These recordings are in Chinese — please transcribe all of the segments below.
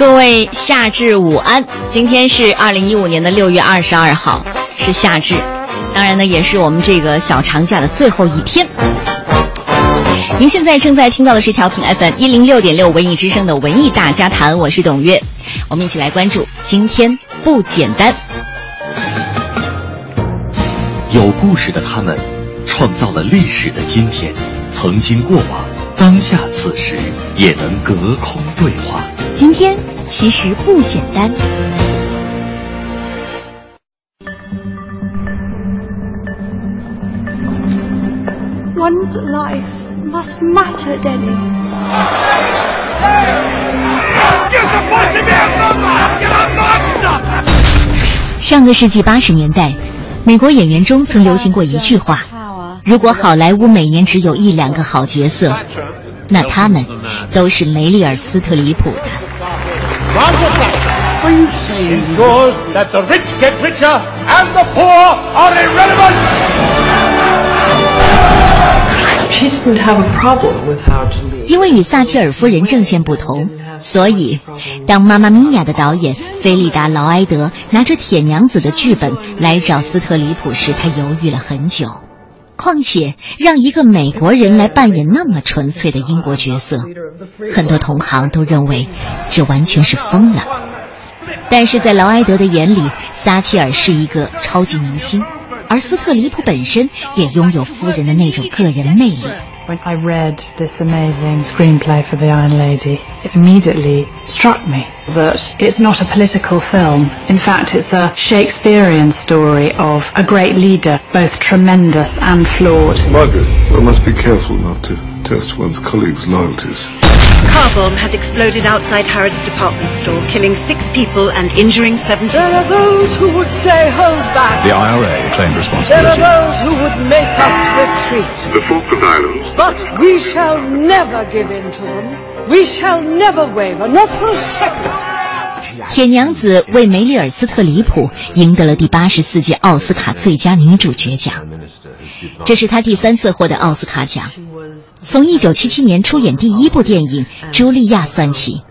各位夏至午安，今天是二零一五年的六月二十二号，是夏至，当然呢，也是我们这个小长假的最后一天。您现在正在听到的是调频 FM 一零六点六文艺之声的文艺大家谈，我是董月，我们一起来关注今天不简单。有故事的他们，创造了历史的今天，曾经过往，当下此时也能隔空对话。今天其实不简单。One's life must matter, Dennis。上个世纪八十年代，美国演员中曾流行过一句话：如果好莱坞每年只有一两个好角色，那他们都是梅丽尔·斯特里普的。因为与撒切尔夫人政见不同，所以当《妈妈咪呀》的导演菲利达·劳埃德拿着《铁娘子》的剧本来找斯特里普时，他犹豫了很久。况且，让一个美国人来扮演那么纯粹的英国角色，很多同行都认为这完全是疯了。但是在劳埃德的眼里，撒切尔是一个超级明星，而斯特里普本身也拥有夫人的那种个人魅力。When I read this amazing screenplay for The Iron Lady, it immediately struck me that it's not a political film. In fact, it's a Shakespearean story of a great leader, both tremendous and flawed. Margaret, one must be careful not to test one's colleagues' loyalties. Car bomb has exploded outside Harrods department store, killing six people and injuring seven. There are those who would say, hold back. The IRA claimed responsibility. There are those who would make us retreat. The Falkland Islands. But we shall never give in to them. We shall never waver, not for a second. 铁娘子为梅丽尔·斯特里普赢得了第八十四届奥斯卡最佳女主角奖， 这是他第三次获得奥斯卡奖。从1977年出演第一部电影《茱莉亚》算起，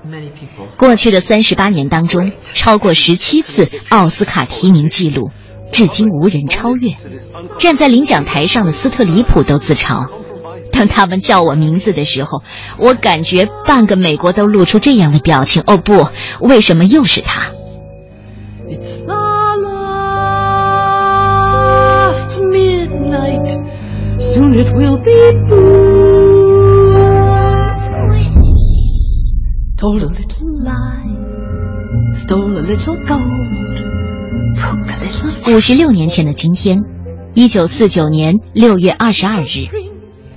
过去的三十八年当中，超过十七次奥斯卡提名记录，至今无人超越。站在领奖台上的斯特里普都自嘲：“当他们叫我名字的时候，我感觉半个美国都露出这样的表情。哦不，为什么又是他？” Soon it will be Told a little lie, stole a little gold, broke a little. 五十六年前的今天，一九四九年六月二十二日，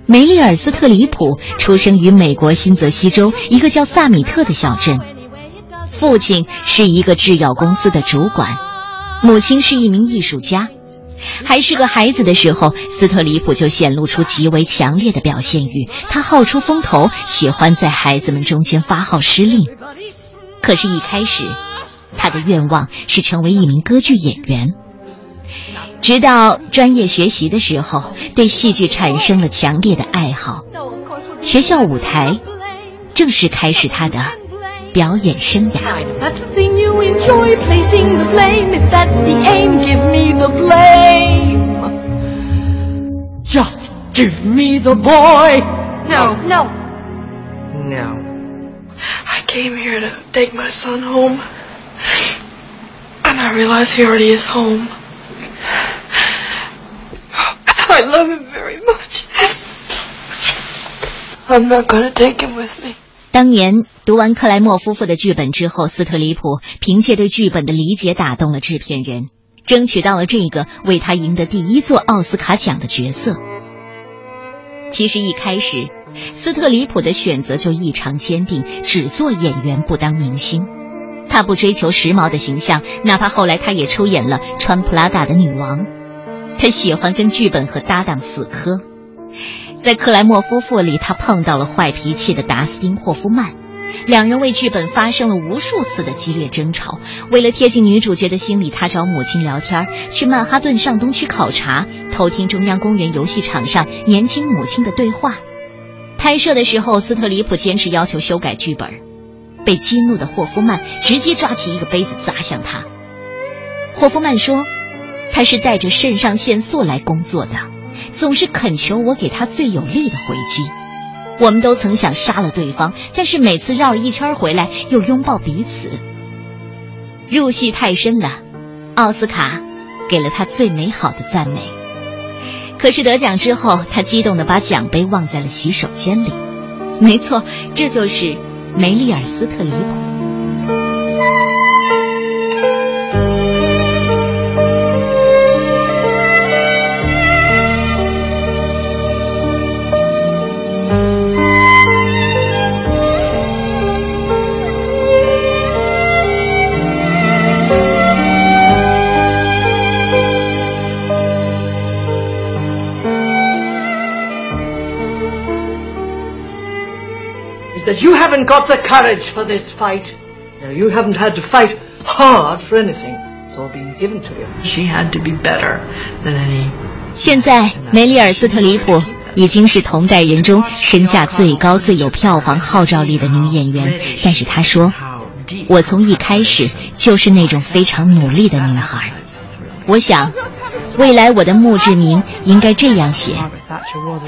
梅丽尔·斯特里普出生于美国新泽西州一个叫萨米特的小镇。父亲是一个制药公司的主管，母亲是一名艺术家。还是个孩子的时候，斯特里普就显露出极为强烈的表现欲。他好出风头，喜欢在孩子们中间发号施令。可是，一开始，他的愿望是成为一名歌剧演员。直到专业学习的时候，对戏剧产生了强烈的爱好。学校舞台正式开始他的表演生涯。Enjoy, placing the blame. If that's the aim, give me the blame. Just give me the boy. No. No. No. I came here to take my son home. And I realize he already is home. I love him very much. I'm not gonna take him with me. 当年读完克莱默夫妇的剧本之后，斯特里普凭借对剧本的理解打动了制片人，争取到了这个为他赢得第一座奥斯卡奖的角色。其实一开始，斯特里普的选择就异常坚定，只做演员不当明星。他不追求时髦的形象，哪怕后来他也出演了穿普拉达的女王。他喜欢跟剧本和搭档死磕。在克莱默夫妇里，他碰到了坏脾气的达斯汀霍夫曼。两人为剧本发生了无数次的激烈争吵。为了贴近女主角的心理，他找母亲聊天，去曼哈顿上东区考察，偷听中央公园游戏场上年轻母亲的对话。拍摄的时候，斯特里普坚持要求修改剧本，被激怒的霍夫曼直接抓起一个杯子砸向他。霍夫曼说，他是带着肾上腺素来工作的，总是恳求我给他最有力的回击。我们都曾想杀了对方，但是每次绕了一圈回来又拥抱彼此。入戏太深了，奥斯卡给了他最美好的赞美。可是得奖之后，他激动的把奖杯忘在了洗手间里。没错，这就是梅丽尔·斯特里普。You haven't got the courage for this fight. No, you haven't had to fight hard for anything. It's all been given to you. She had to be better than any. 现在，梅丽尔·斯特里普已经是同代人中身价最高、最有票房号召力的女演员。但是她说：“我从一开始就是那种非常努力的女孩。我想，未来我的墓志铭应该这样写：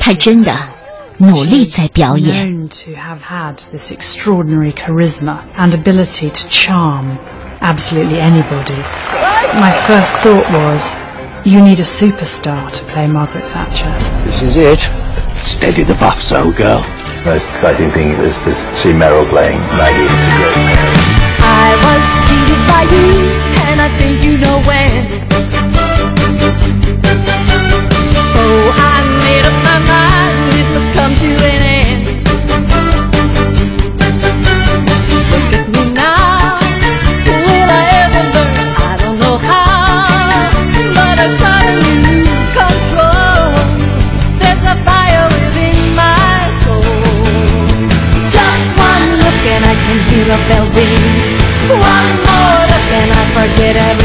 她真的。”努力在表演。known to have had this extraordinary charisma and ability to charm absolutely anybody. My first thought was, you need a superstar to play Margaret Thatcher. This is it. Steady the buffs, old girl. Most exciting thing is to see Meryl playing Maggie. I was cheated by you, and I think you know when. So I made up my mind must come to an end. Look at me now, will I ever learn? I don't know how, but I suddenly lose control. There's fire within my soul. Just one look and I can hear a bell ring. One more look and I forget everything.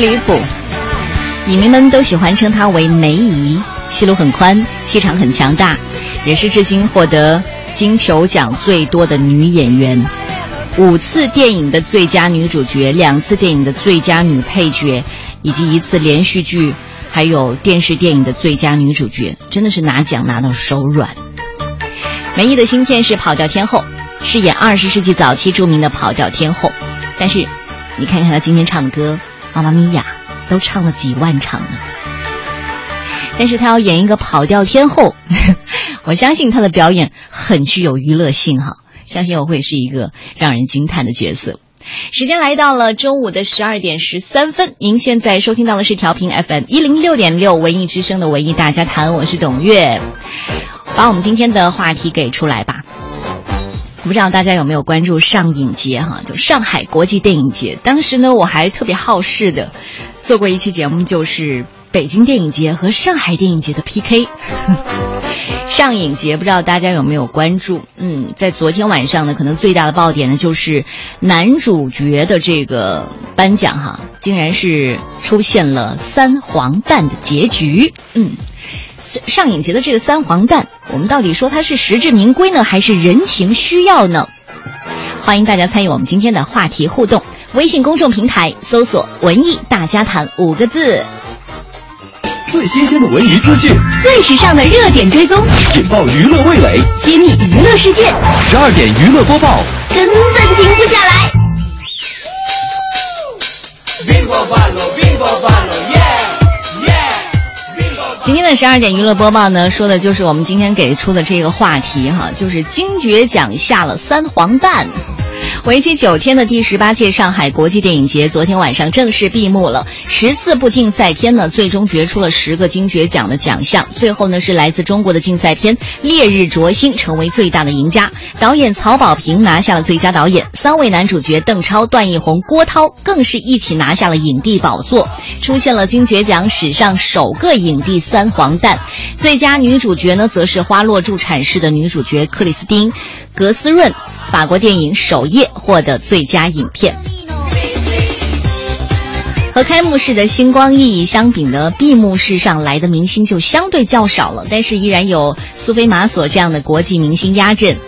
离谱，影迷们都喜欢称她为梅姨，戏路很宽，气场很强大。也是至今获得金球奖最多的女演员，五次电影的最佳女主角，两次电影的最佳女配角，以及一次连续剧，还有电视电影的最佳女主角，真的是拿奖拿到手软。梅姨的新片是《跑调天后》，饰演二十世纪早期著名的跑调天后，但是你看看她今天唱的歌，《妈妈咪呀》都唱了几万场了。但是他要演一个跑调天后，我相信他的表演很具有娱乐性哈，相信我会是一个让人惊叹的角色。时间来到了中午的十二点十三分，您现在收听到的是调频 FM 一零六点六文艺之声的文艺大家谈，我是董月，把我们今天的话题给出来吧。不知道大家有没有关注上影节哈？就上海国际电影节，当时呢我还特别好事的做过一期节目，就是北京电影节和上海电影节的 PK。上影节不知道大家有没有关注？嗯，在昨天晚上呢，可能最大的爆点呢就是男主角的这个颁奖哈，竟然是出现了三黄蛋的结局。嗯，上影节的这个三黄蛋，我们到底说它是实至名归呢，还是人情需要呢？欢迎大家参与我们今天的话题互动，微信公众平台搜索“文艺大家谈”五个字。最新鲜的文娱资讯，最时尚的热点追踪，引爆娱乐味蕾，揭秘娱乐世界。十二点娱乐播报，根本停不下来。今天的十二点娱乐播报呢，说的就是我们今天给出的这个话题哈，就是金爵奖下了三黄蛋。为期九天的第十八届上海国际电影节昨天晚上正式闭幕了。十四部竞赛片呢，最终决出了十个金爵奖的奖项。最后呢，是来自中国的竞赛片《烈日灼心》成为最大的赢家。导演曹保平拿下了最佳导演，三位男主角邓超、段奕宏、郭涛更是一起拿下了影帝宝座，出现了金爵奖史上首个影帝三黄蛋。最佳女主角呢，则是《花落助产士》的女主角克里斯汀·格斯润。法国电影《首夜》获得最佳影片。和开幕式的星光熠熠相比呢，闭幕式上来的明星就相对较少了，但是依然有苏菲玛索这样的国际明星压阵。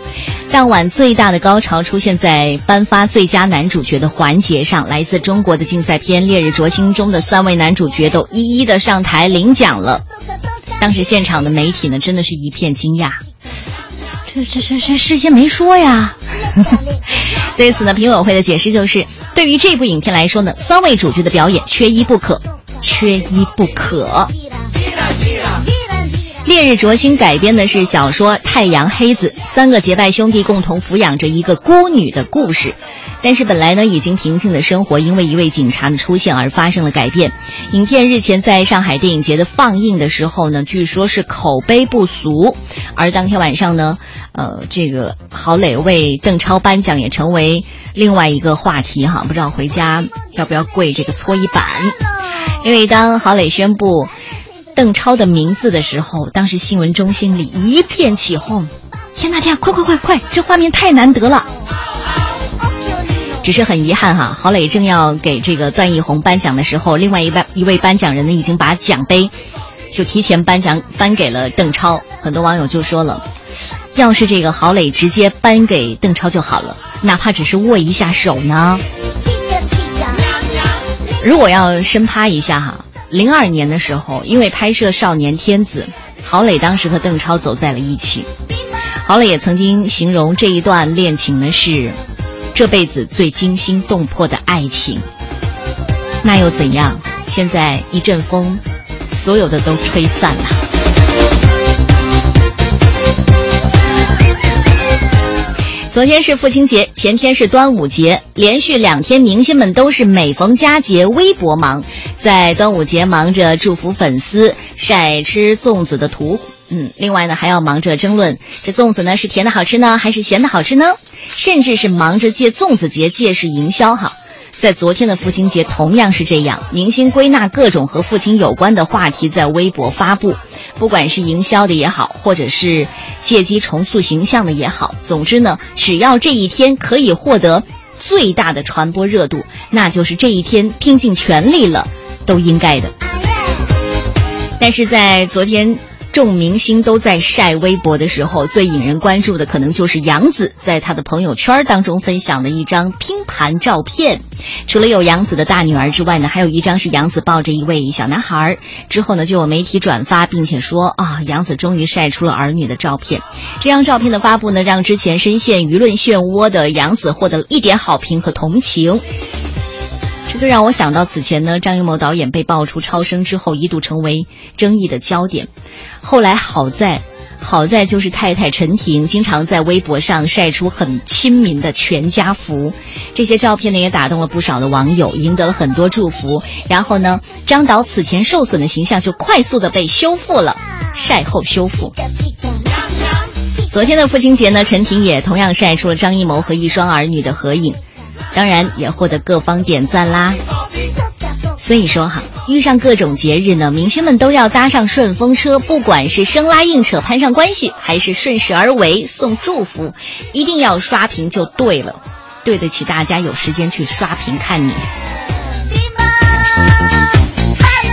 当晚最大的高潮出现在颁发最佳男主角的环节上，来自中国的竞赛片《烈日灼心》中的三位男主角都一一的上台领奖了。当时现场的媒体呢，真的是一片惊讶。这这这这事先没说呀！对此呢，评委会的解释就是，对于这部影片来说呢，三位主角的表演缺一不可，缺一不可。《烈日灼心》改编的是小说《太阳黑子》，三个结拜兄弟共同抚养着一个孤女的故事。但是本来呢已经平静的生活，因为一位警察的出现而发生了改变。影片日前在上海电影节的放映的时候呢，据说是口碑不俗。而当天晚上呢，呃，这个郝蕾为邓超颁奖也成为另外一个话题哈，不知道回家要不要跪这个搓衣板？因为当郝蕾宣布邓超的名字的时候，当时新闻中心里一片起哄。天呐天，快快快快，这画面太难得了。只是很遗憾哈，郝蕾正要给这个段奕宏颁奖的时候，另外一位一位颁奖人呢已经把奖杯就提前颁奖颁给了邓超。很多网友就说了，要是这个郝蕾直接颁给邓超就好了，哪怕只是握一下手呢。如果要深趴一下哈，零二年的时候，因为拍摄《少年天子》，郝蕾当时和邓超走在了一起。郝蕾也曾经形容这一段恋情呢是。这辈子最惊心动魄的爱情，那又怎样？现在一阵风，所有的都吹散了。昨天是父亲节，前天是端午节，连续两天，明星们都是每逢佳节微博忙，在端午节忙着祝福粉丝，晒吃粽子的图。嗯，另外呢，还要忙着争论这粽子呢是甜的好吃呢，还是咸的好吃呢？甚至是忙着借粽子节借势营销哈。在昨天的父亲节同样是这样，明星归纳各种和父亲有关的话题在微博发布，不管是营销的也好，或者是借机重塑形象的也好，总之呢，只要这一天可以获得最大的传播热度，那就是这一天拼尽全力了，都应该的。但是在昨天。众明星都在晒微博的时候，最引人关注的可能就是杨紫在她的朋友圈当中分享的一张拼盘照片。除了有杨紫的大女儿之外呢，还有一张是杨紫抱着一位小男孩。之后呢，就有媒体转发，并且说啊，杨紫终于晒出了儿女的照片。这张照片的发布呢，让之前深陷舆论漩涡的杨紫获得了一点好评和同情。这就让我想到，此前呢，张艺谋导演被爆出超生之后，一度成为争议的焦点。后来好在，好在就是太太陈婷经常在微博上晒出很亲民的全家福，这些照片呢也打动了不少的网友，赢得了很多祝福。然后呢，张导此前受损的形象就快速的被修复了，晒后修复。昨天的父亲节呢，陈婷也同样晒出了张艺谋和一双儿女的合影。当然也获得各方点赞啦。所以说哈，遇上各种节日呢，明星们都要搭上顺风车，不管是生拉硬扯攀上关系，还是顺势而为送祝福，一定要刷屏就对了，对得起大家有时间去刷屏看你。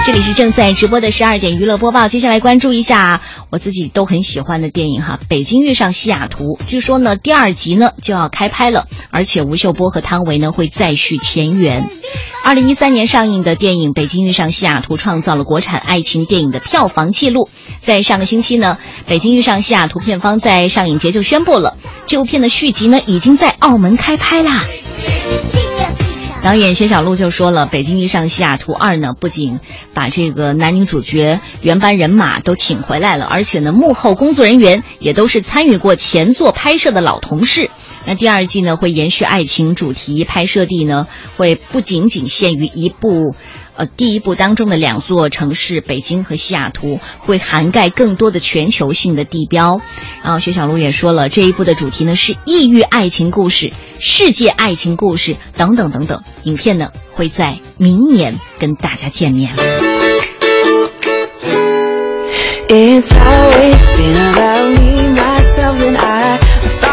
这里是正在直播的十二点娱乐播报，接下来关注一下我自己都很喜欢的电影哈，《北京遇上西雅图》。据说呢，第二集呢就要开拍了，而且吴秀波和汤唯呢会再续前缘。二零一三年上映的电影《北京遇上西雅图》创造了国产爱情电影的票房纪录。在上个星期呢，《北京遇上西雅图》片方在上影节就宣布了，这部片的续集呢已经在澳门开拍啦。导演薛晓路就说了，《北京遇上西雅图二》呢，不仅把这个男女主角原班人马都请回来了，而且呢，幕后工作人员也都是参与过前作拍摄的老同事。那第二季呢，会延续爱情主题，拍摄地呢会不仅仅限于一部。呃，第一部当中的两座城市北京和西雅图会涵盖更多的全球性的地标。然后薛晓路也说了，这一部的主题呢是异域爱情故事、世界爱情故事等等等等。影片呢会在明年跟大家见面。It's always been about me, myself, and I.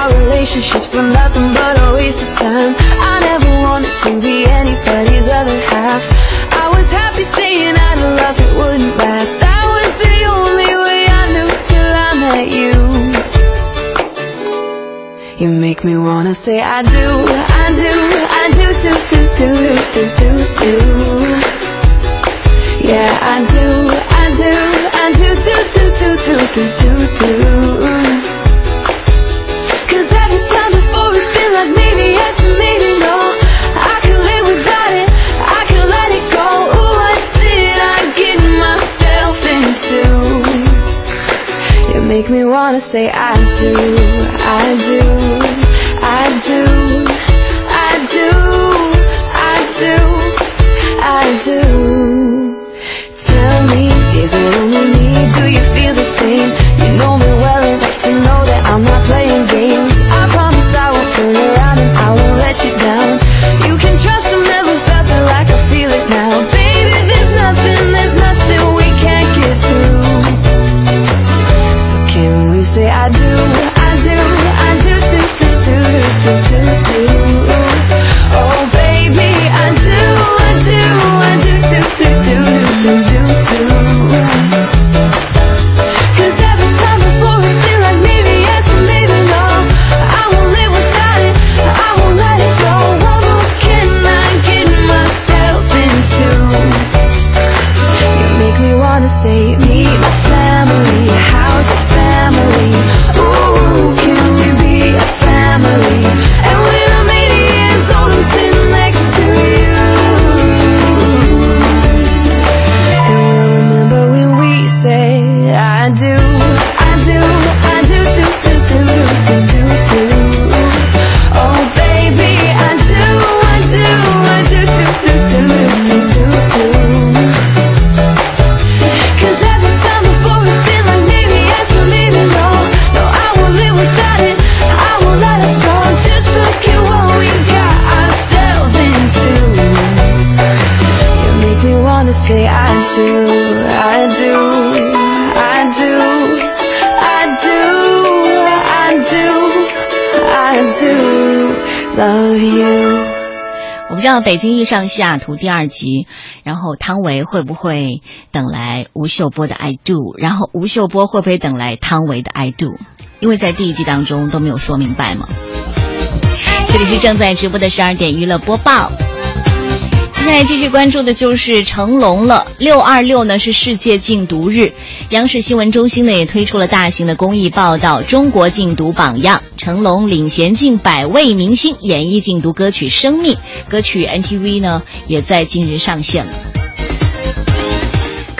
our relationships were nothing but a waste of time. I never wanted to be anybody's other half. You make me wanna say I do, I do, I do, do, do, do, do, do, do. Yeah, I do, I do, I do, do, do, do, do, do, do, do. Cause every time before it feel like maybe yes maybe make me wanna say I do, I do, I do, I do, I do, I do. Tell me, is it only me? Do you feel the same? You know《北京遇上西雅图》第二集，然后汤唯会不会等来吴秀波的《I Do》，然后吴秀波会不会等来汤唯的《I Do》？因为在第一季当中都没有说明白嘛。这里是正在直播的十二点娱乐播报。现在继续关注的就是成龙了。六二六呢是世界禁毒日，央视新闻中心呢也推出了大型的公益报道《中国禁毒榜样》，成龙领衔近百位明星演绎禁毒歌曲《生命》，歌曲 NTV 呢也在近日上线了。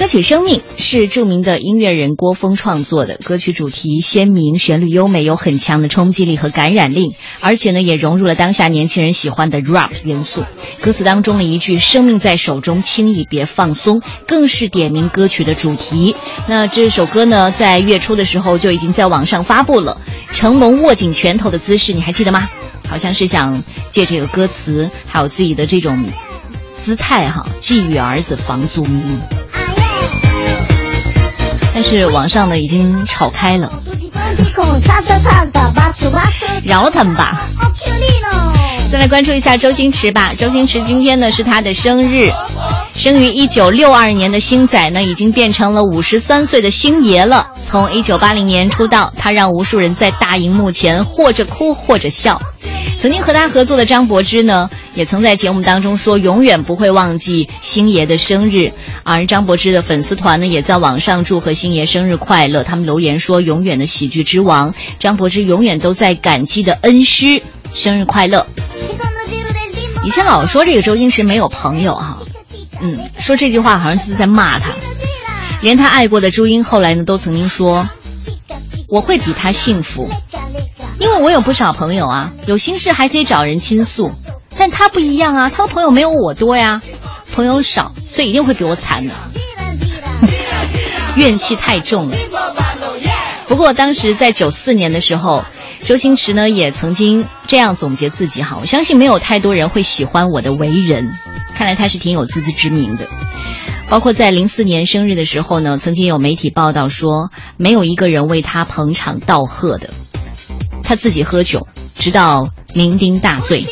歌曲《生命》是著名的音乐人郭峰创作的，歌曲主题鲜明，旋律优美，有很强的冲击力和感染力，而且呢也融入了当下年轻人喜欢的 rap 元素。歌词当中的一句“生命在手中，轻易别放松”，更是点明歌曲的主题。那这首歌呢，在月初的时候就已经在网上发布了。成龙握紧拳头的姿势，你还记得吗？好像是想借这个歌词，还有自己的这种姿态哈，寄予儿子房祖名。但是网上呢已经吵开了，饶了他们吧。再来关注一下周星驰吧。周星驰今天呢是他的生日，生于一九六二年的星仔呢已经变成了五十三岁的星爷了。从一九八零年出道，他让无数人在大荧幕前或者哭或者笑。曾经和他合作的张柏芝呢，也曾在节目当中说永远不会忘记星爷的生日。而张柏芝的粉丝团呢，也在网上祝贺星爷生日快乐。他们留言说：“永远的喜剧之王，张柏芝永远都在感激的恩师，生日快乐。”以前老说这个周星驰没有朋友哈，嗯，说这句话好像是在骂他。连他爱过的朱茵后来呢，都曾经说：“我会比他幸福，因为我有不少朋友啊，有心事还可以找人倾诉。但他不一样啊，他的朋友没有我多呀，朋友少，所以一定会比我惨的，怨气太重了。不过当时在九四年的时候，周星驰呢也曾经这样总结自己哈，我相信没有太多人会喜欢我的为人，看来他是挺有自知之明的。”包括在零四年生日的时候呢，曾经有媒体报道说，没有一个人为他捧场道贺的，他自己喝酒，直到酩酊大醉。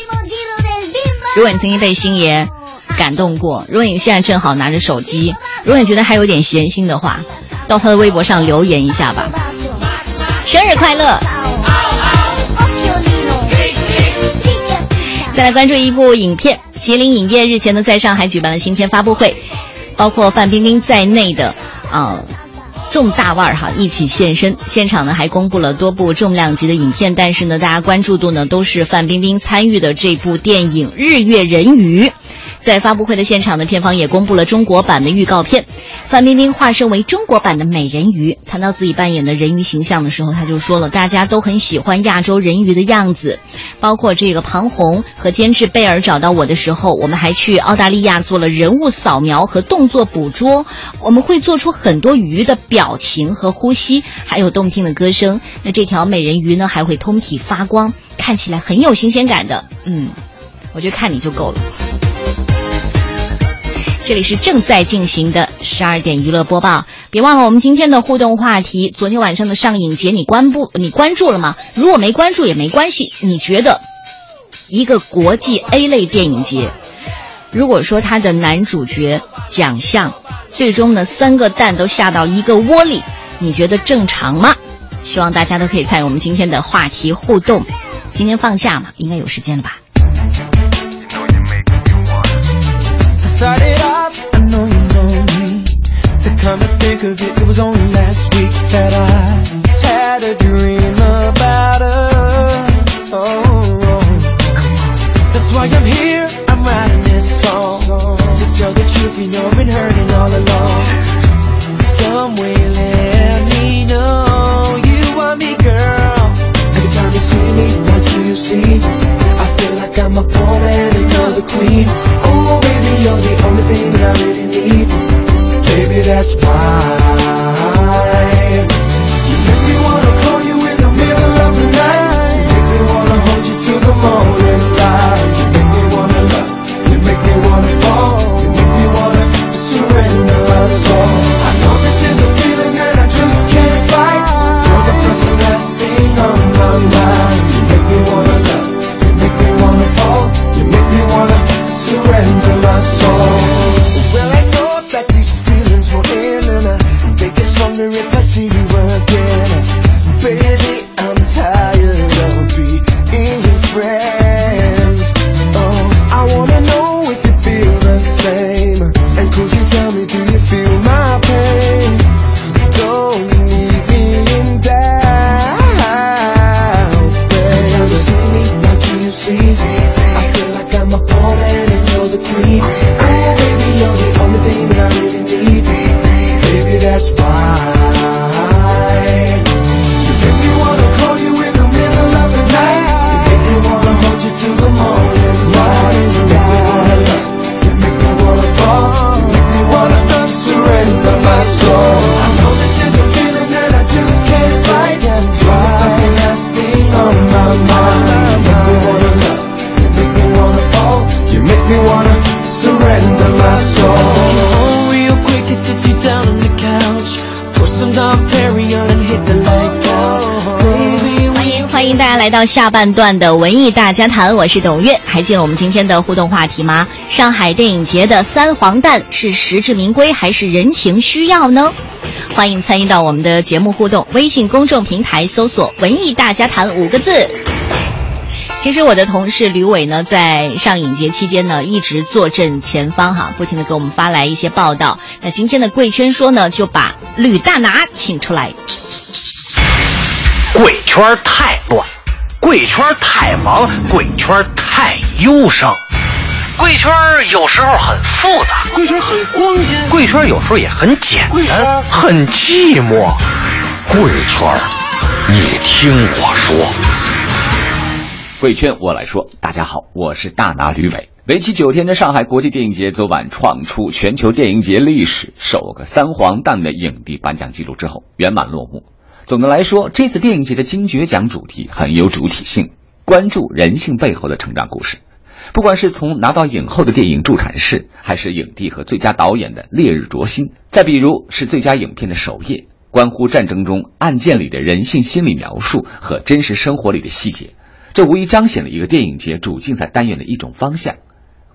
如果你曾经被星爷感动过，如果你现在正好拿着手机，如果你觉得还有点闲心的话，到他的微博上留言一下吧，生日快乐！再来关注一部影片，麒麟影业日前呢在上海举办了新片发布会。包括范冰冰在内的，啊，重大腕儿哈一起现身。现场呢还公布了多部重量级的影片，但是呢，大家关注度呢都是范冰冰参与的这部电影《日月人鱼》。在发布会的现场呢，片方也公布了中国版的预告片。范冰冰化身为中国版的美人鱼，谈到自己扮演的人鱼形象的时候，她就说了：“大家都很喜欢亚洲人鱼的样子，包括这个庞红和监制贝尔找到我的时候，我们还去澳大利亚做了人物扫描和动作捕捉。我们会做出很多鱼的表情和呼吸，还有动听的歌声。那这条美人鱼呢，还会通体发光，看起来很有新鲜感的。嗯，我觉得看你就够了。”这里是正在进行的十二点娱乐播报，别忘了我们今天的互动话题。昨天晚上的上影节你关不？你关注了吗？如果没关注也没关系。你觉得一个国际 A 类电影节，如果说它的男主角奖项最终呢三个蛋都下到一个窝里，你觉得正常吗？希望大家都可以参与我们今天的话题互动。今天放假嘛，应该有时间了吧？Started off, I know you know me. To come to think of it, it was only last week that I had a dream about us. Oh, that's why I'm here, I'm writing this song. To tell the truth, you know I've been hurting all along. Some way let me know you want me, girl. Every time you see me, what do you see? I feel like I'm a man and you're queen. Oh, baby, you're the only thing that I really need. Baby, that's why. 下半段的文艺大家谈，我是董月。还记得我们今天的互动话题吗？上海电影节的三黄蛋是实至名归还是人情需要呢？欢迎参与到我们的节目互动，微信公众平台搜索“文艺大家谈”五个字。其实我的同事吕伟呢，在上影节期间呢，一直坐镇前方哈，不停的给我们发来一些报道。那今天的贵圈说呢，就把吕大拿请出来。贵圈太，贵圈太忙，贵圈太忧伤。贵圈有时候很复杂，贵圈很光鲜，贵圈有时候也很简单，很寂寞。贵圈，你听我说。贵圈我来说，大家好，我是大拿吕伟。为期九天的上海国际电影节昨晚创出全球电影节历史首个三黄蛋的影帝颁奖记录之后，圆满落幕。总的来说，这次电影节的金爵奖主题很有主体性，关注人性背后的成长故事。不管是从拿到影后的电影《助产士》，还是影帝和最佳导演的《烈日灼心》，再比如是最佳影片的《守夜》，关乎战争中案件里的人性心理描述和真实生活里的细节，这无疑彰显了一个电影节主竞赛单元的一种方向。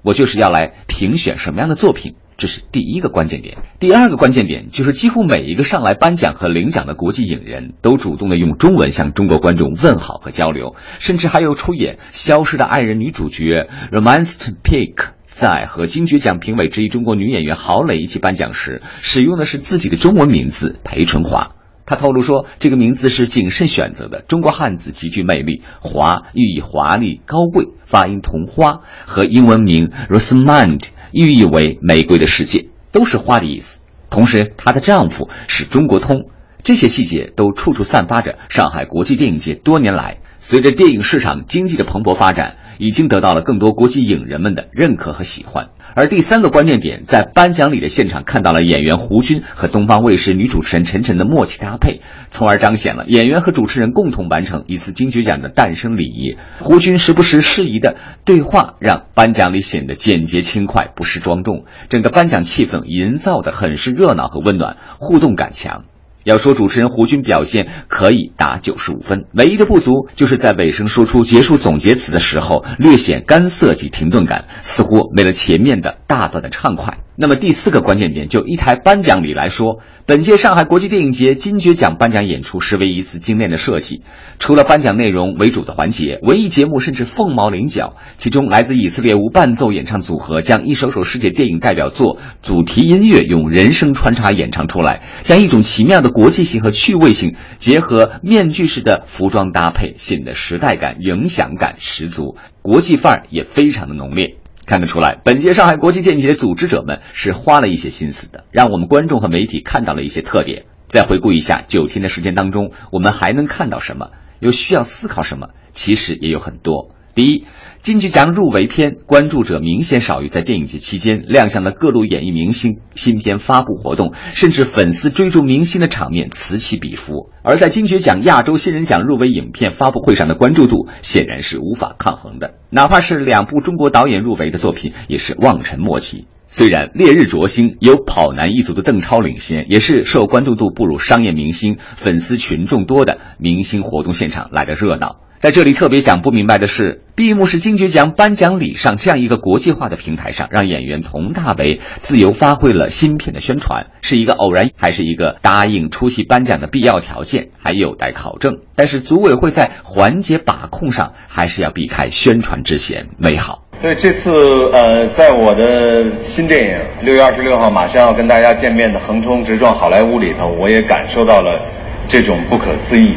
我就是要来评选什么样的作品，这是第一个关键点。第二个关键点就是，几乎每一个上来颁奖和领奖的国际影人都主动的用中文向中国观众问好和交流，甚至还有出演《消失的爱人》女主角 Romaine Pick 在和金爵奖评委之一中国女演员郝蕾一起颁奖时，使用的是自己的中文名字裴春华。他透露说，这个名字是谨慎选择的，中国汉字极具魅力，华寓意华丽高贵，发音同花，和英文名 Rosamund 寓意为玫瑰的世界，都是花的意思。同时，她的丈夫是中国通，这些细节都处处散发着上海国际电影节多年来随着电影市场经济的蓬勃发展，已经得到了更多国际影人们的认可和喜欢。而第三个关键点，在颁奖礼的现场看到了演员胡军和东方卫视女主持人陈晨的默契搭配，从而彰显了演员和主持人共同完成一次金爵奖的诞生礼仪。胡军时不时适宜的对话，让颁奖礼显得简洁轻快，不失庄重。整个颁奖气氛营造的很是热闹和温暖，互动感强。要说主持人胡军表现可以打九十五分，唯一的不足就是在尾声说出结束总结词的时候略显干涩及停顿感，似乎没了前面的大段的畅快。那么第四个关键点，就一台颁奖礼来说，本届上海国际电影节金爵奖颁奖演出实为一次精炼的设计。除了颁奖内容为主的环节，文艺节目甚至凤毛麟角。其中，来自以色列无伴奏演唱组合将一首首世界电影代表作主题音乐用人声穿插演唱出来，将一种奇妙的国际性和趣味性结合面具式的服装搭配，显得时代感、影响感十足，国际范儿也非常的浓烈。看得出来，本届上海国际电影节组织者们是花了一些心思的，让我们观众和媒体看到了一些特点。再回顾一下九天的时间当中，我们还能看到什么？又需要思考什么？其实也有很多。第一，金曲奖入围片关注者明显少于在电影节期间亮相的各路演艺明星新片发布活动，甚至粉丝追逐明星的场面此起彼伏。而在金曲奖亚洲新人奖入围影片发布会上的关注度显然是无法抗衡的，哪怕是两部中国导演入围的作品，也是望尘莫及。虽然《烈日灼心》有跑男一族的邓超领先，也是受关注度不如商业明星、粉丝群众多的明星活动现场来的热闹。在这里特别想不明白的是，闭幕式金爵奖颁奖礼上这样一个国际化的平台上，让演员佟大为自由发挥了新片的宣传，是一个偶然，还是一个答应出席颁奖的必要条件，还有待考证。但是组委会在环节把控上，还是要避开宣传之嫌，美好。对这次呃，在我的新电影六月二十六号马上要跟大家见面的《横冲直撞好莱坞》里头，我也感受到了这种不可思议。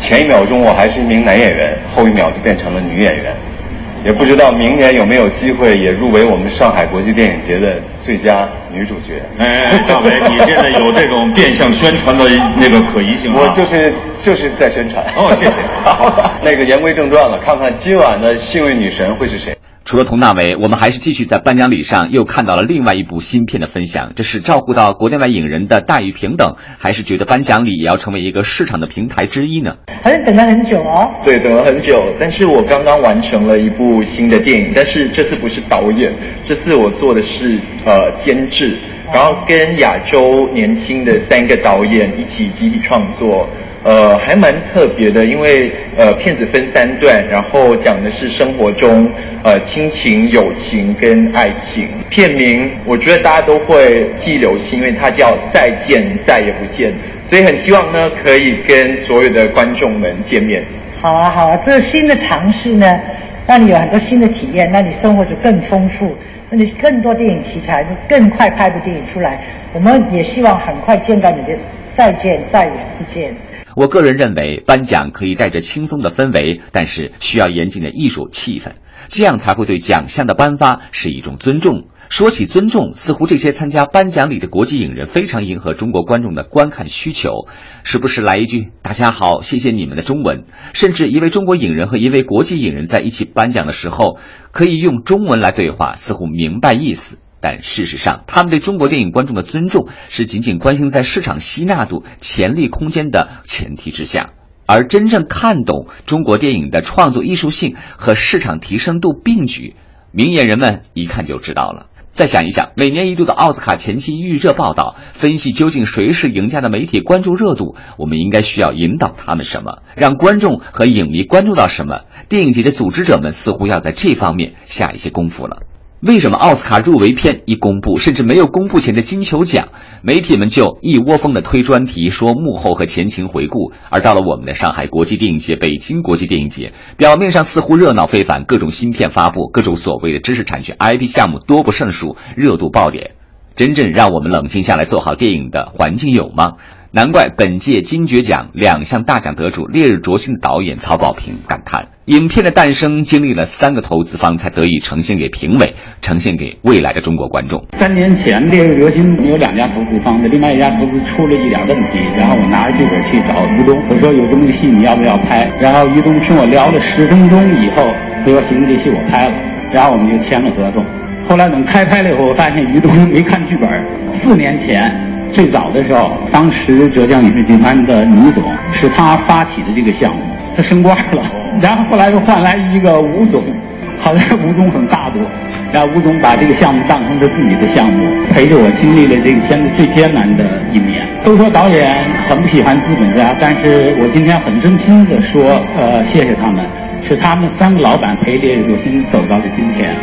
前一秒钟我还是一名男演员，后一秒就变成了女演员。也不知道明年有没有机会也入围我们上海国际电影节的最佳女主角。哎，大伟，你现在有这种变相宣传的那个可疑性吗？我就是就是在宣传。哦，谢谢。那个言归正传了，看看今晚的幸运女神会是谁。除了佟大为，我们还是继续在颁奖礼上又看到了另外一部新片的分享。这是照顾到国内外影人的待遇平等，还是觉得颁奖礼也要成为一个市场的平台之一呢？好像等了很久哦。对，等了很久。但是我刚刚完成了一部新的电影，但是这次不是导演，这次我做的是呃监制，然后跟亚洲年轻的三个导演一起集体创作。呃，还蛮特别的，因为呃，片子分三段，然后讲的是生活中呃亲情、友情跟爱情。片名我觉得大家都会记留心，因为它叫《再见再也不见》，所以很希望呢可以跟所有的观众们见面。好啊，好啊，这新的尝试呢，让你有很多新的体验，那你生活就更丰富，那你更多电影题材，就更快拍部电影出来。我们也希望很快见到你的再见再也不见。我个人认为，颁奖可以带着轻松的氛围，但是需要严谨的艺术气氛，这样才会对奖项的颁发是一种尊重。说起尊重，似乎这些参加颁奖礼的国际影人非常迎合中国观众的观看需求，时不时来一句“大家好，谢谢你们的中文”，甚至一位中国影人和一位国际影人在一起颁奖的时候，可以用中文来对话，似乎明白意思。但事实上，他们对中国电影观众的尊重是仅仅关心在市场吸纳度、潜力空间的前提之下，而真正看懂中国电影的创作艺术性和市场提升度并举，明眼人们一看就知道了。再想一想，每年一度的奥斯卡前期预热报道，分析究竟谁是赢家的媒体关注热度，我们应该需要引导他们什么，让观众和影迷关注到什么？电影节的组织者们似乎要在这方面下一些功夫了。为什么奥斯卡入围片一公布，甚至没有公布前的金球奖，媒体们就一窝蜂的推专题，说幕后和前情回顾？而到了我们的上海国际电影节、北京国际电影节，表面上似乎热闹非凡，各种新片发布，各种所谓的知识产权 IP 项目多不胜数，热度爆点。真正让我们冷静下来做好电影的环境有吗？难怪本届金爵奖两项大奖得主《烈日灼心》的导演曹保平感叹：影片的诞生经历了三个投资方才得以呈现给评委，呈现给未来的中国观众。三年前，《烈日灼心》有两家投资方的，另外一家投资出了一点问题，然后我拿着剧本去找于东，我说有这么个戏，你要不要拍？然后于东听我聊了十分钟以后，他说行，这戏我拍了，然后我们就签了合同。后来等开拍了以后，我发现于东没看剧本。四年前。最早的时候，当时浙江影视集团的倪总是他发起的这个项目，他升官了，然后后来又换来一个吴总，好像吴总很大度，然后吴总把这个项目当成他自己的项目，陪着我经历了这个片子最艰难的一年。都说导演很不喜欢资本家，但是我今天很真心的说，呃，谢谢他们，是他们三个老板陪着我心走到了今天。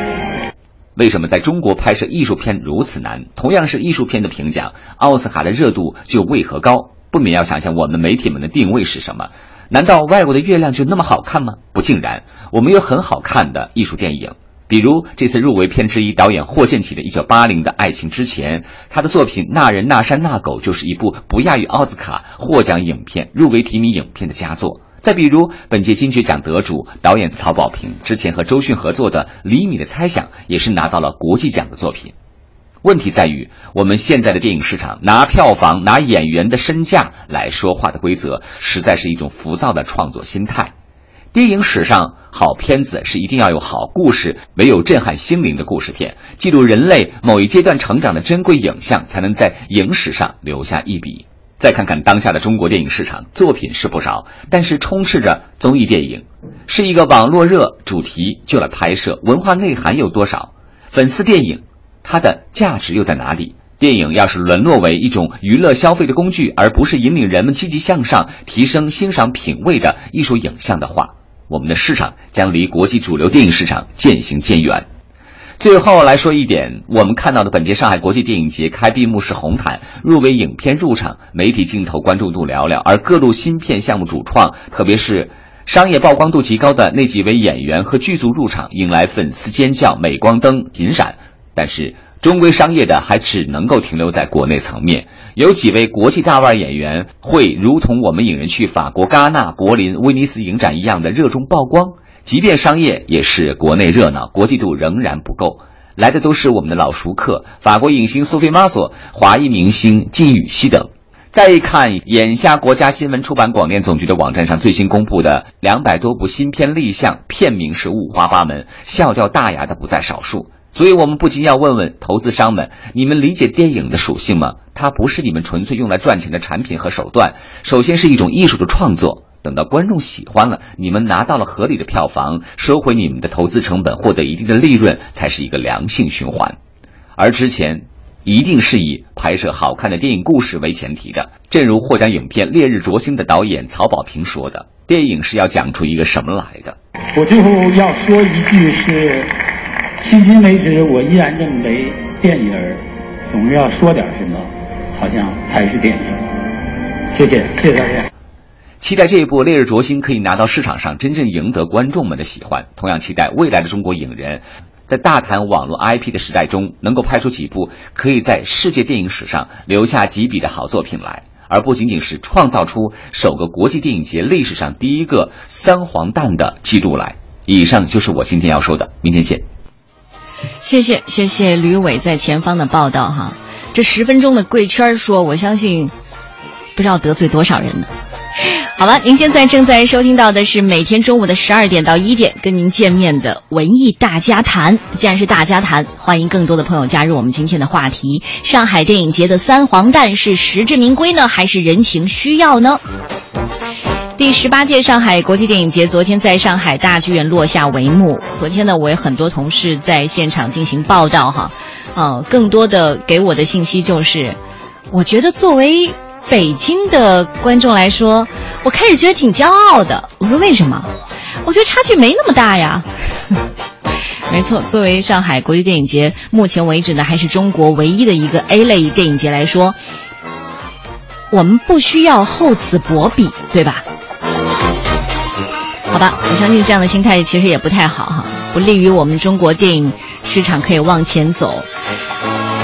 为什么在中国拍摄艺术片如此难？同样是艺术片的评奖，奥斯卡的热度就为何高？不免要想想我们媒体们的定位是什么？难道外国的月亮就那么好看吗？不尽然，我们有很好看的艺术电影，比如这次入围片之一导演霍建起的《一九八零的爱情之前》，他的作品《那人那山那狗》就是一部不亚于奥斯卡获奖影片、入围提名影片的佳作。再比如，本届金爵奖得主导演曹保平之前和周迅合作的《厘米的猜想》也是拿到了国际奖的作品。问题在于，我们现在的电影市场拿票房、拿演员的身价来说话的规则，实在是一种浮躁的创作心态。电影史上好片子是一定要有好故事，唯有震撼心灵的故事片，记录人类某一阶段成长的珍贵影像，才能在影史上留下一笔。再看看当下的中国电影市场，作品是不少，但是充斥着综艺电影，是一个网络热主题就来拍摄，文化内涵有多少？粉丝电影，它的价值又在哪里？电影要是沦落为一种娱乐消费的工具，而不是引领人们积极向上、提升欣赏品味的艺术影像的话，我们的市场将离国际主流电影市场渐行渐远。最后来说一点，我们看到的本届上海国际电影节开闭幕式红毯，入围影片入场，媒体镜头关注度寥寥，而各路新片项目主创，特别是商业曝光度极高的那几位演员和剧组入场，引来粉丝尖叫、镁光灯频闪。但是，终归商业的还只能够停留在国内层面，有几位国际大腕演员会如同我们影人去法国戛纳、柏林、威尼斯影展一样的热衷曝光。即便商业也是国内热闹，国际度仍然不够。来的都是我们的老熟客，法国影星苏菲玛索、华裔明星金宇熙等。再一看眼下国家新闻出版广电总局的网站上最新公布的两百多部新片立项，片名是五花八门，笑掉大牙的不在少数。所以我们不禁要问问投资商们：你们理解电影的属性吗？它不是你们纯粹用来赚钱的产品和手段，首先是一种艺术的创作。等到观众喜欢了，你们拿到了合理的票房，收回你们的投资成本，获得一定的利润，才是一个良性循环。而之前一定是以拍摄好看的电影故事为前提的。正如获奖影片《烈日灼心》的导演曹保平说的：“电影是要讲出一个什么来的？”我最后要说一句是：迄今为止，我依然认为电影总是要说点什么，好像才是电影。谢谢，谢谢大家。期待这一部《烈日灼心》可以拿到市场上真正赢得观众们的喜欢。同样期待未来的中国影人，在大谈网络 IP 的时代中，能够拍出几部可以在世界电影史上留下几笔的好作品来，而不仅仅是创造出首个国际电影节历史上第一个三黄蛋的记录来。以上就是我今天要说的，明天见。谢谢谢谢吕伟在前方的报道哈，这十分钟的贵圈说，我相信不知道得罪多少人呢。好了，您现在正在收听到的是每天中午的十二点到一点跟您见面的文艺大家谈。既然是大家谈，欢迎更多的朋友加入我们今天的话题：上海电影节的三黄蛋是实至名归呢，还是人情需要呢？第十八届上海国际电影节昨天在上海大剧院落下帷幕。昨天呢，我有很多同事在现场进行报道哈，呃，更多的给我的信息就是，我觉得作为北京的观众来说，我开始觉得挺骄傲的。我说为什么？我觉得差距没那么大呀。没错，作为上海国际电影节，目前为止呢还是中国唯一的一个 A 类电影节来说，我们不需要厚此薄彼，对吧？好吧，我相信这样的心态其实也不太好哈，不利于我们中国电影市场可以往前走。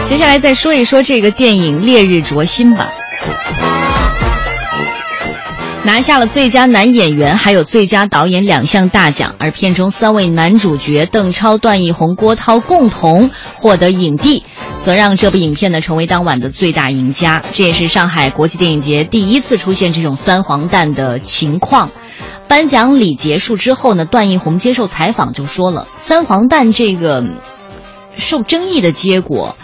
接下来再说一说这个电影《烈日灼心》吧。拿下了最佳男演员还有最佳导演两项大奖，而片中三位男主角邓超、段奕宏、郭涛共同获得影帝，则让这部影片呢成为当晚的最大赢家。这也是上海国际电影节第一次出现这种三黄蛋的情况。颁奖礼结束之后呢，段奕宏接受采访就说了：“三黄蛋这个受争议的结果，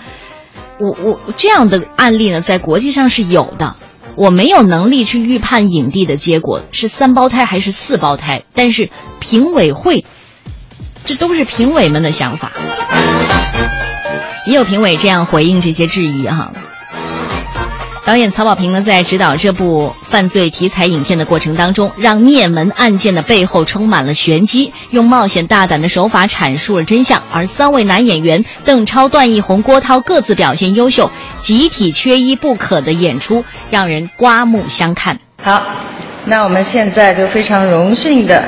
我我这样的案例呢，在国际上是有的。我没有能力去预判影帝的结果是三胞胎还是四胞胎，但是评委会，这都是评委们的想法。也有评委这样回应这些质疑哈。”导演曹保平呢，在指导这部犯罪题材影片的过程当中，让灭门案件的背后充满了玄机，用冒险大胆的手法阐述了真相。而三位男演员邓超、段奕宏、郭涛各自表现优秀，集体缺一不可的演出让人刮目相看。好，那我们现在就非常荣幸的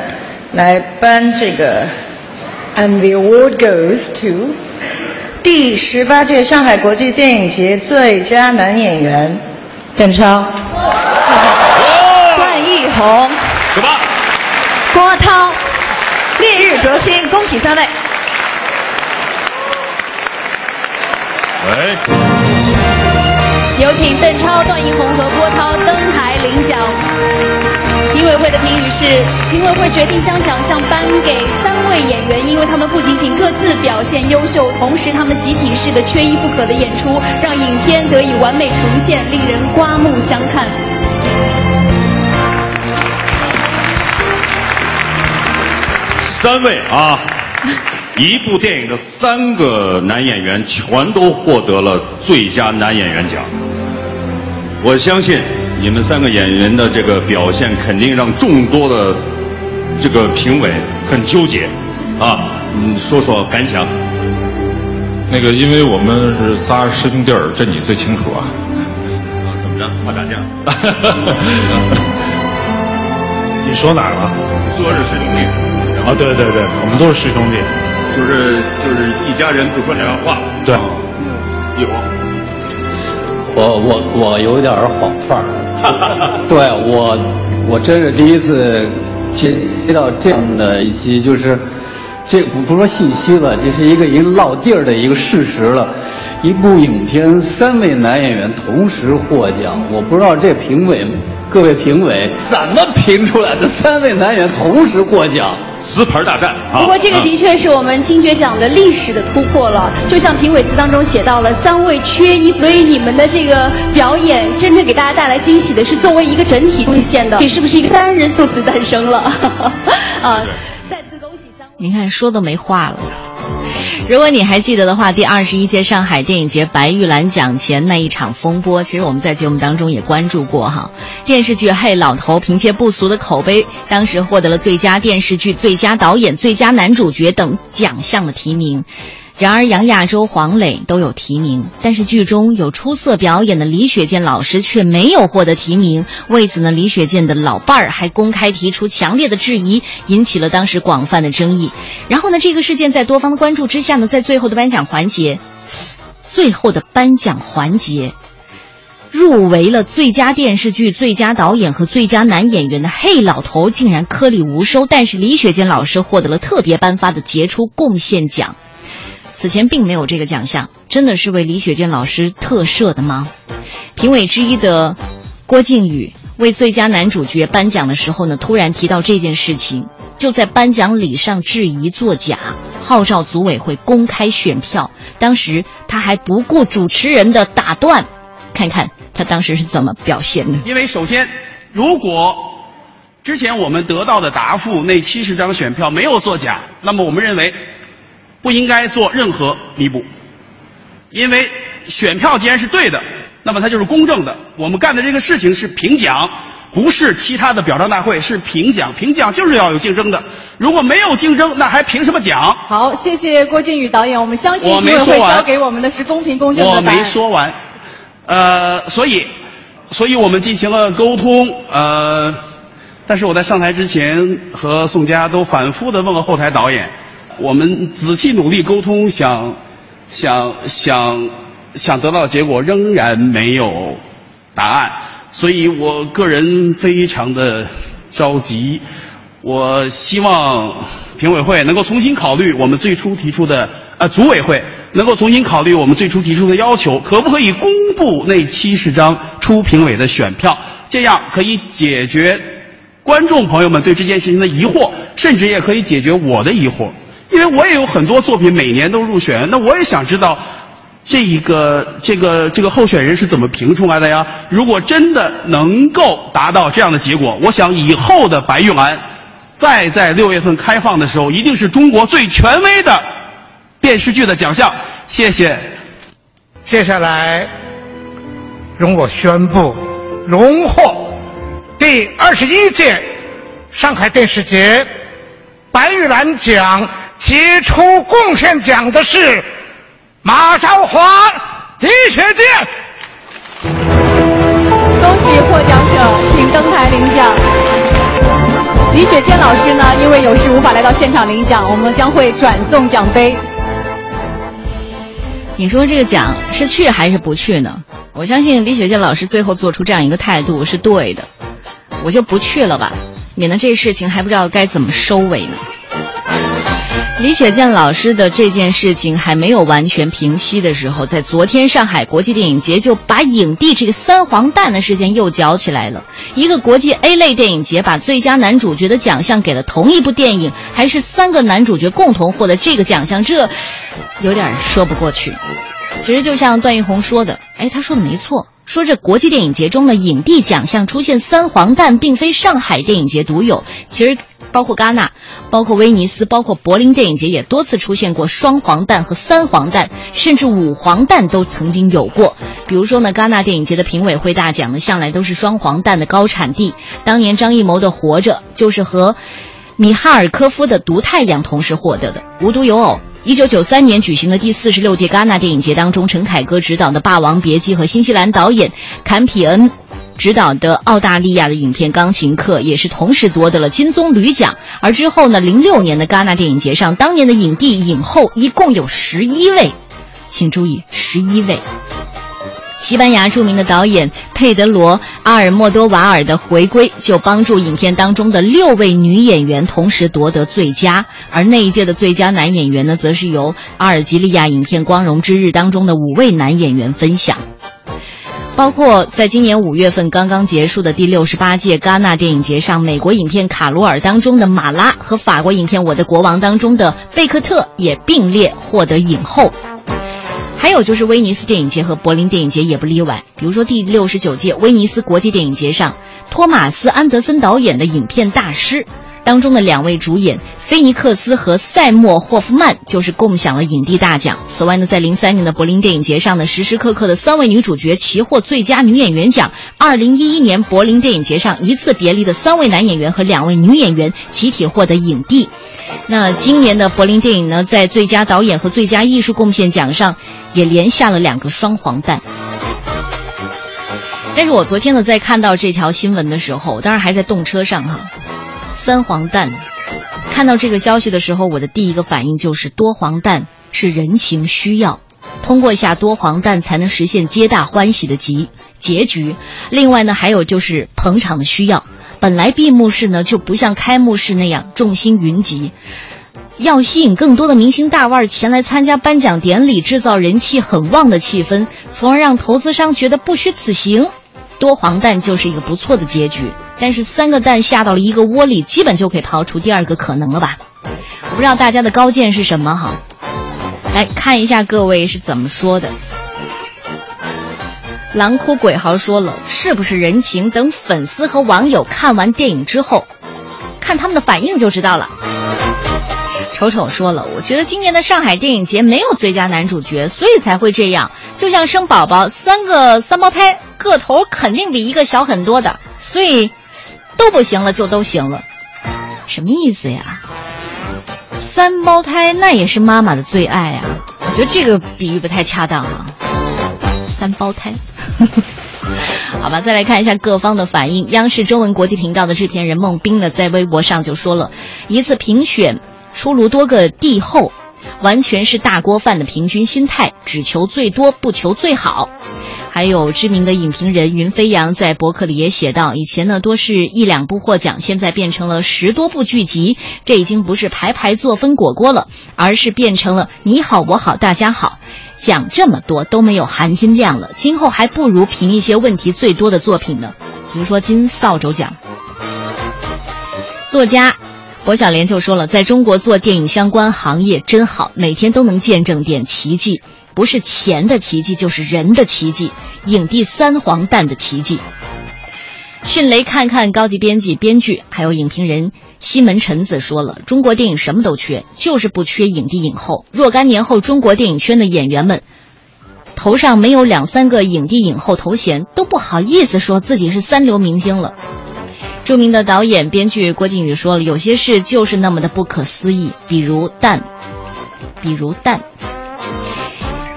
来颁这个，and the award goes to 第十八届上海国际电影节最佳男演员。邓超、段奕宏、什么？郭涛，烈日灼心，恭喜三位！喂，有请邓超、段奕宏和郭涛登台领奖。评委会的评语是：评委会决定将奖项颁给三位演员，因为他们不仅仅各自表现优秀，同时他们集体式的缺一不可的演出，让影片得以完美呈现，令人刮目相看。三位啊，一部电影的三个男演员全都获得了最佳男演员奖。我相信你们三个演员的这个表现，肯定让众多的这个评委很纠结啊。嗯，说说感想。那个，因为我们是仨师兄弟儿，这你最清楚啊。啊，怎么着？怕打架？你说哪儿了？说是师兄弟。啊，对对对，我们都是师兄弟。就是就是一家人不说两样话。对。有。我我我有点儿晃范儿。对我我真是第一次接接到这样的一期，就是这不不说信息了，这是一个已经落地儿的一个事实了。一部影片三位男演员同时获奖，我不知道这评委各位评委怎么评出来的？三位男演员同时获奖，瓷牌大战啊！不过这个的确是我们金爵奖的历史的突破了，就像评委词当中写到了三位缺一，所以你们的这个表演真正给大家带来惊喜的是作为一个整体贡献的，你是不是一个单人作词诞生了？啊！你看说都没话了。如果你还记得的话，第二十一届上海电影节白玉兰奖前那一场风波，其实我们在节目当中也关注过哈。电视剧《嘿老头》凭借不俗的口碑，当时获得了最佳电视剧、最佳导演、最佳男主角等奖项的提名。然而，杨亚洲、黄磊都有提名，但是剧中有出色表演的李雪健老师却没有获得提名。为此呢，李雪健的老伴儿还公开提出强烈的质疑，引起了当时广泛的争议。然后呢，这个事件在多方的关注之下呢，在最后的颁奖环节，最后的颁奖环节，入围了最佳电视剧、最佳导演和最佳男演员的《嘿老头》竟然颗粒无收，但是李雪健老师获得了特别颁发的杰出贡献奖。此前并没有这个奖项，真的是为李雪健老师特设的吗？评委之一的郭靖宇为最佳男主角颁奖的时候呢，突然提到这件事情，就在颁奖礼上质疑作假，号召组委会公开选票。当时他还不顾主持人的打断，看看他当时是怎么表现的。因为首先，如果之前我们得到的答复那七十张选票没有作假，那么我们认为。不应该做任何弥补，因为选票既然是对的，那么它就是公正的。我们干的这个事情是评奖，不是其他的表彰大会，是评奖。评奖就是要有竞争的，如果没有竞争，那还评什么奖？好，谢谢郭靖宇导演，我们相信我没评委会交给我们的是公平公正的我。没说完，呃，所以，所以我们进行了沟通，呃，但是我在上台之前和宋佳都反复的问了后台导演，我们仔细努力沟通，想，想想想得到的结果仍然没有答案，所以我个人非常的着急，我希望评委会能够重新考虑我们最初提出的，呃，组委会能够重新考虑我们最初提出的要求，可不可以公布那七十张初评委的选票？这样可以解决观众朋友们对这件事情的疑惑，甚至也可以解决我的疑惑，因为我也有很多作品每年都入选，那我也想知道。这一个这个这个候选人是怎么评出来的呀？如果真的能够达到这样的结果，我想以后的白玉兰，再在六月份开放的时候，一定是中国最权威的电视剧的奖项。谢谢。接下来，容我宣布，荣获第二十一届上海电视节白玉兰奖杰出贡献奖的是马少华、李雪健。恭喜获奖者，请登台领奖。李雪健老师呢，因为有事无法来到现场领奖，我们将会转送奖杯。你说这个奖是去还是不去呢？我相信李雪健老师最后做出这样一个态度是对的，我就不去了吧，免得这事情还不知道该怎么收尾呢。李雪健老师的这件事情还没有完全平息的时候，在昨天上海国际电影节就把影帝这个三黄蛋的事件又搅起来了。一个国际 A 类电影节把最佳男主角的奖项给了同一部电影，还是三个男主角共同获得这个奖项，这有点说不过去。其实就像段奕宏说的，哎，他说的没错，说这国际电影节中的影帝奖项出现三黄蛋，并非上海电影节独有，其实包括戛纳。包括威尼斯，包括柏林电影节也多次出现过双黄蛋和三黄蛋，甚至五黄蛋都曾经有过。比如说呢，戛纳电影节的评委会大奖呢，向来都是双黄蛋的高产地。当年张艺谋的《活着》就是和米哈尔科夫的《毒太阳》同时获得的。无独有偶，一九九三年举行的第四十六届戛纳电影节当中，陈凯歌执导的《霸王别姬》和新西兰导演坎皮恩。执导的澳大利亚的影片《钢琴课》也是同时夺得了金棕榈奖，而之后呢，零六年的戛纳电影节上，当年的影帝影后一共有十一位，请注意十一位。西班牙著名的导演佩德罗·阿尔莫多瓦尔的回归，就帮助影片当中的六位女演员同时夺得最佳，而那一届的最佳男演员呢，则是由阿尔及利亚影片《光荣之日》当中的五位男演员分享。包括在今年五月份刚刚结束的第六十八届戛纳电影节上，美国影片《卡罗尔》当中的马拉和法国影片《我的国王》当中的贝克特也并列获得影后。还有就是威尼斯电影节和柏林电影节也不例外。比如说第六十九届威尼斯国际电影节上，托马斯·安德森导演的影片《大师》当中的两位主演菲尼克斯和塞默·霍夫曼就是共享了影帝大奖。此外呢，在零三年的柏林电影节上呢，时时刻刻的三位女主角齐获最佳女演员奖。二零一一年柏林电影节上，一次别离的三位男演员和两位女演员集体获得影帝。那今年的柏林电影呢，在最佳导演和最佳艺术贡献奖上，也连下了两个双黄蛋。但是我昨天呢，在看到这条新闻的时候，当然还在动车上哈，三黄蛋。看到这个消息的时候，我的第一个反应就是多黄蛋是人情需要，通过一下多黄蛋才能实现皆大欢喜的结结局。另外呢，还有就是捧场的需要。本来闭幕式呢就不像开幕式那样众星云集，要吸引更多的明星大腕前来参加颁奖典礼，制造人气很旺的气氛，从而让投资商觉得不虚此行。多黄蛋就是一个不错的结局，但是三个蛋下到了一个窝里，基本就可以刨出第二个可能了吧？我不知道大家的高见是什么哈，来看一下各位是怎么说的。狼哭鬼嚎说了，是不是人情？等粉丝和网友看完电影之后，看他们的反应就知道了。丑丑说了，我觉得今年的上海电影节没有最佳男主角，所以才会这样。就像生宝宝，三个三胞胎个头肯定比一个小很多的，所以都不行了就都行了，什么意思呀？三胞胎那也是妈妈的最爱啊！我觉得这个比喻不太恰当啊。三胞胎。好吧，再来看一下各方的反应。央视中文国际频道的制片人孟斌呢，在微博上就说了一次评选出炉多个帝后，完全是大锅饭的平均心态，只求最多不求最好。还有知名的影评人云飞扬在博客里也写道：以前呢多是一两部获奖，现在变成了十多部剧集，这已经不是排排坐分果果了，而是变成了你好我好大家好。讲这么多都没有含金量了，今后还不如评一些问题最多的作品呢，比如说金扫帚奖。作家薄晓莲就说了，在中国做电影相关行业真好，每天都能见证点奇迹，不是钱的奇迹，就是人的奇迹，影帝三黄蛋的奇迹。迅雷看看高级编辑、编剧，还有影评人西门臣子说了：中国电影什么都缺，就是不缺影帝影后。若干年后，中国电影圈的演员们头上没有两三个影帝影后头衔，都不好意思说自己是三流明星了。著名的导演、编剧郭靖宇说了：有些事就是那么的不可思议，比如蛋，比如蛋。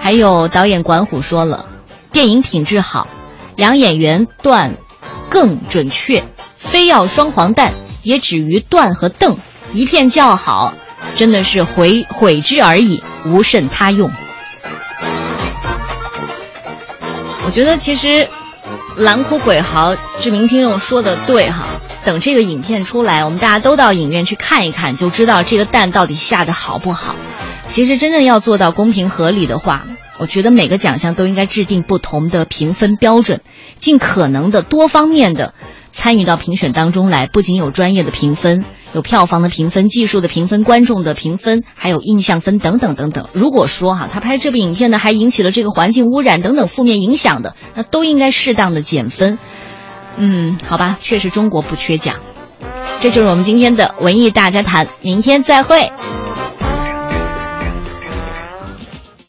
还有导演管虎说了：电影品质好，两演员段。更准确，非要双黄蛋，也止于段和邓，一片叫好，真的是毁毁之而已，无甚他用。我觉得其实狼哭鬼嚎，知名听众说的对哈。等这个影片出来，我们大家都到影院去看一看，就知道这个蛋到底下的好不好。其实真正要做到公平合理的话，我觉得每个奖项都应该制定不同的评分标准。尽可能的多方面的参与到评选当中来，不仅有专业的评分，有票房的评分、技术的评分、观众的评分，还有印象分等等等等。如果说哈，他拍这部影片呢，还引起了这个环境污染等等负面影响的，那都应该适当的减分。嗯，好吧，确实中国不缺奖。这就是我们今天的文艺大家谈，明天再会。